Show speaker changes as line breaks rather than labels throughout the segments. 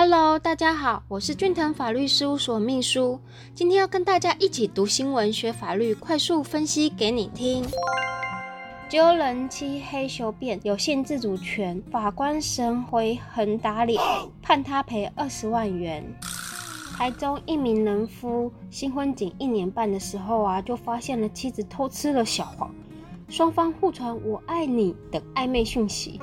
Hello，大家好，我是俊腾法律事务所秘书，今天要跟大家一起读新闻、学法律，快速分析给你听。揪人妻黑修辩有限自主权，法官神回横打脸，判他赔二十万元。台中一名人夫新婚仅一年半的时候啊，就发现了妻子偷吃了小黄，双方互传“我爱你”等暧昧讯息。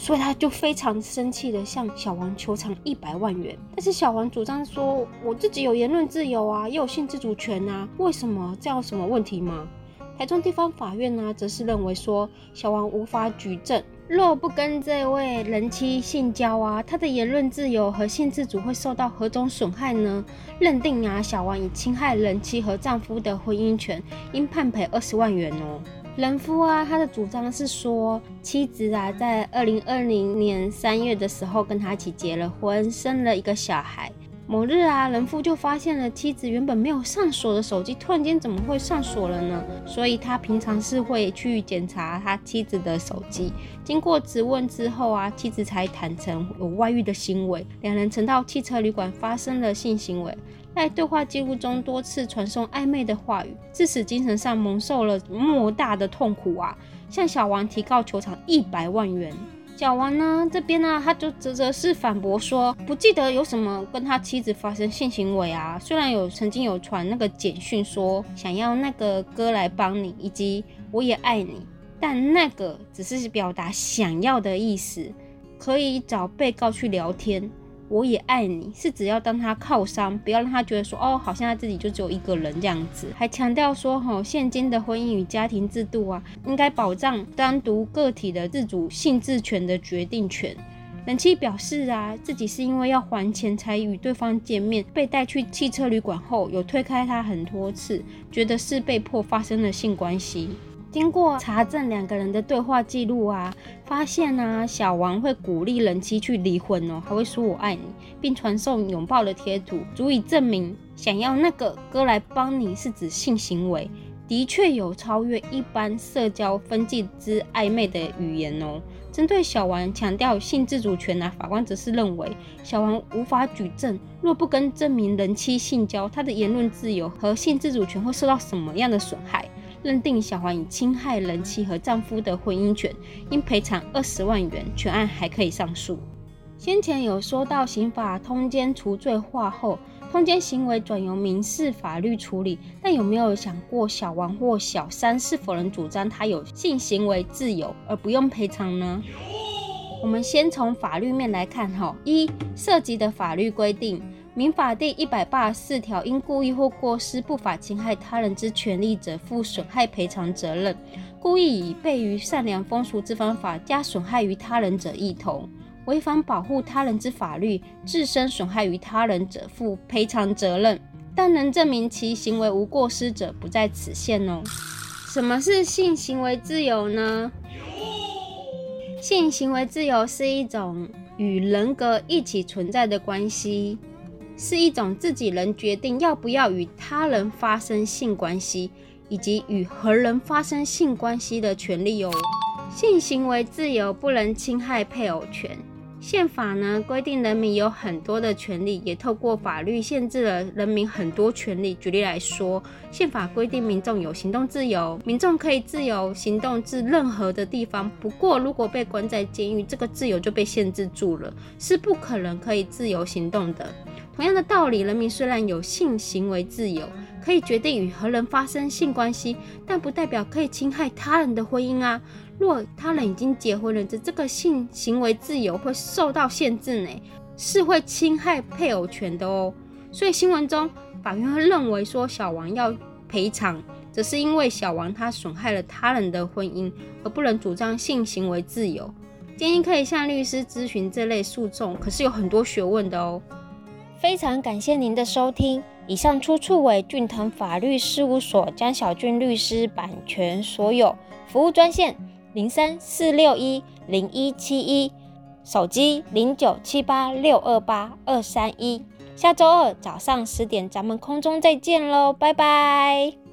所以他就非常生气的向小王求偿一百万元，但是小王主张说，我自己有言论自由啊，也有性自主权啊，为什么这样有什么问题吗？台中地方法院呢，则是认为说，小王无法举证，若不跟这位人妻性交啊，他的言论自由和性自主会受到何种损害呢？认定啊，小王已侵害人妻和丈夫的婚姻权，应判赔二十万元哦。人夫啊，他的主张是说，妻子啊，在二零二零年三月的时候跟他一起结了婚，生了一个小孩。某日啊，人夫就发现了妻子原本没有上锁的手机，突然间怎么会上锁了呢？所以他平常是会去检查他妻子的手机。经过质问之后啊，妻子才坦诚有外遇的行为，两人曾到汽车旅馆发生了性行为。在对话记录中多次传送暧昧的话语，致使精神上蒙受了莫大的痛苦啊！向小王提告求偿一百万元。小王呢这边呢，他就则则是反驳说，不记得有什么跟他妻子发生性行为啊。虽然有曾经有传那个简讯说想要那个哥来帮你，以及我也爱你，但那个只是表达想要的意思，可以找被告去聊天。我也爱你，是只要当他靠山，不要让他觉得说哦，好像他自己就只有一个人这样子。还强调说，哈，现今的婚姻与家庭制度啊，应该保障单独个体的自主性自权的决定权。冷妻表示啊，自己是因为要还钱才与对方见面，被带去汽车旅馆后，有推开他很多次，觉得是被迫发生了性关系。经过查证两个人的对话记录啊，发现啊，小王会鼓励人妻去离婚哦，还会说我爱你，并传送拥抱的贴图，足以证明想要那个哥来帮你是指性行为，的确有超越一般社交分际之暧昧的语言哦。针对小王强调性自主权啊，法官则是认为小王无法举证，若不跟证明人妻性交，他的言论自由和性自主权会受到什么样的损害？认定小黄已侵害人妻和丈夫的婚姻权，应赔偿二十万元，全案还可以上诉。先前有说到刑法通奸除罪化后，通奸行为转由民事法律处理，但有没有想过小王或小三是否能主张他有性行为自由而不用赔偿呢？我们先从法律面来看，哈，一涉及的法律规定。民法第一百八十四条，因故意或过失不法侵害他人之权利者，负损害赔偿责任。故意以悖于善良风俗之方法，加损害于他人者，一同违反保护他人之法律，自身损害于他人者，负赔偿责任。但能证明其行为无过失者，不在此限哦。什么是性行为自由呢？性行为自由是一种与人格一起存在的关系。是一种自己人决定要不要与他人发生性关系，以及与何人发生性关系的权利哦。性行为自由不能侵害配偶权。宪法呢规定人民有很多的权利，也透过法律限制了人民很多权利。举例来说，宪法规定民众有行动自由，民众可以自由行动至任何的地方。不过，如果被关在监狱，这个自由就被限制住了，是不可能可以自由行动的。同样的道理，人民虽然有性行为自由，可以决定与何人发生性关系，但不代表可以侵害他人的婚姻啊。若他人已经结婚了，这这个性行为自由会受到限制呢，是会侵害配偶权的哦。所以新闻中法院会认为说小王要赔偿，只是因为小王他损害了他人的婚姻，而不能主张性行为自由。建议可以向律师咨询这类诉讼，可是有很多学问的哦。非常感谢您的收听，以上出处为俊腾法律事务所江小俊律师版权所有，服务专线零三四六一零一七一，手机零九七八六二八二三一。下周二早上十点，咱们空中再见喽，拜拜。